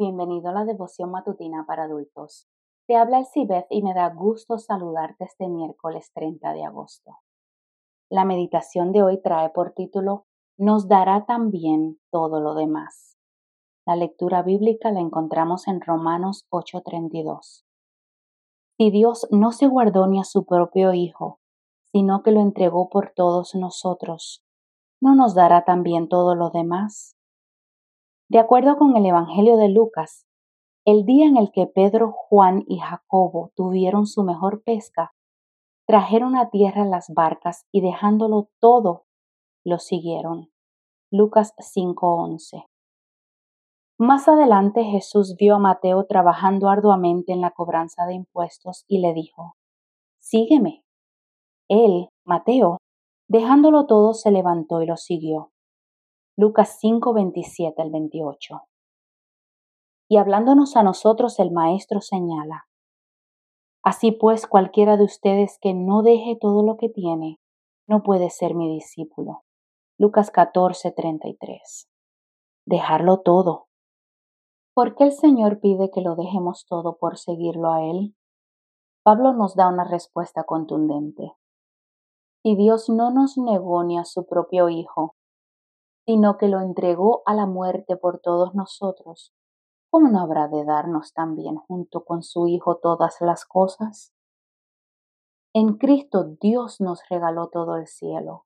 Bienvenido a la devoción matutina para adultos. Te habla el Cibeth y me da gusto saludarte este miércoles 30 de agosto. La meditación de hoy trae por título Nos dará también todo lo demás. La lectura bíblica la encontramos en Romanos 8:32. Si Dios no se guardó ni a su propio Hijo, sino que lo entregó por todos nosotros, ¿no nos dará también todo lo demás? De acuerdo con el Evangelio de Lucas, el día en el que Pedro, Juan y Jacobo tuvieron su mejor pesca, trajeron a tierra las barcas y dejándolo todo, lo siguieron. Lucas 5:11. Más adelante Jesús vio a Mateo trabajando arduamente en la cobranza de impuestos y le dijo, Sígueme. Él, Mateo, dejándolo todo, se levantó y lo siguió. Lucas 5, 27 al 28. Y hablándonos a nosotros el Maestro señala, Así pues cualquiera de ustedes que no deje todo lo que tiene, no puede ser mi discípulo. Lucas 14, 33. Dejarlo todo. ¿Por qué el Señor pide que lo dejemos todo por seguirlo a Él? Pablo nos da una respuesta contundente. Si Dios no nos negó ni a su propio Hijo, sino que lo entregó a la muerte por todos nosotros, ¿cómo no habrá de darnos también junto con su Hijo todas las cosas? En Cristo Dios nos regaló todo el cielo.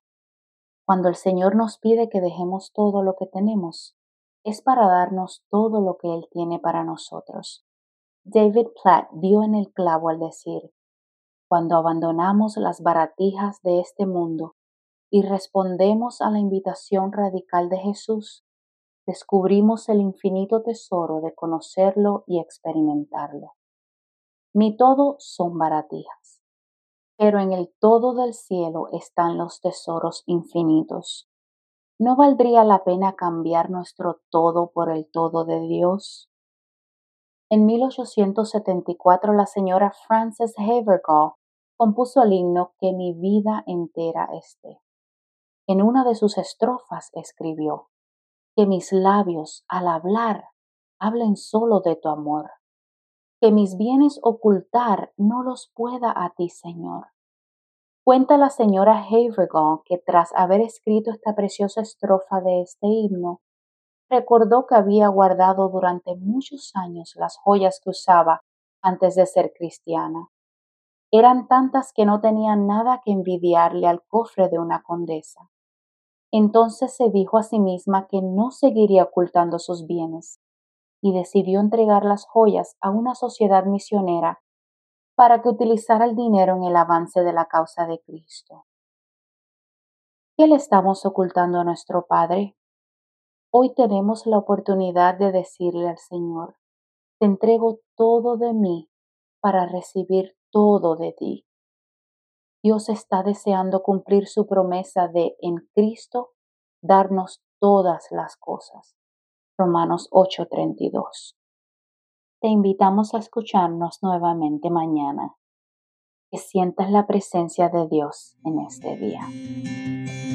Cuando el Señor nos pide que dejemos todo lo que tenemos, es para darnos todo lo que Él tiene para nosotros. David Platt dio en el clavo al decir, cuando abandonamos las baratijas de este mundo y respondemos a la invitación radical de Jesús, descubrimos el infinito tesoro de conocerlo y experimentarlo. Mi todo son baratijas, pero en el todo del cielo están los tesoros infinitos. ¿No valdría la pena cambiar nuestro todo por el todo de Dios? En 1874 la señora Frances Havergal compuso el himno Que mi vida entera esté. En una de sus estrofas escribió, Que mis labios al hablar hablen solo de tu amor, que mis bienes ocultar no los pueda a ti, Señor. Cuenta la señora Havergal que tras haber escrito esta preciosa estrofa de este himno, recordó que había guardado durante muchos años las joyas que usaba antes de ser cristiana. Eran tantas que no tenían nada que envidiarle al cofre de una condesa. Entonces se dijo a sí misma que no seguiría ocultando sus bienes y decidió entregar las joyas a una sociedad misionera para que utilizara el dinero en el avance de la causa de Cristo. ¿Qué le estamos ocultando a nuestro Padre? Hoy tenemos la oportunidad de decirle al Señor, te entrego todo de mí para recibir todo de ti. Dios está deseando cumplir su promesa de en Cristo darnos todas las cosas. Romanos 8:32. Te invitamos a escucharnos nuevamente mañana. Que sientas la presencia de Dios en este día.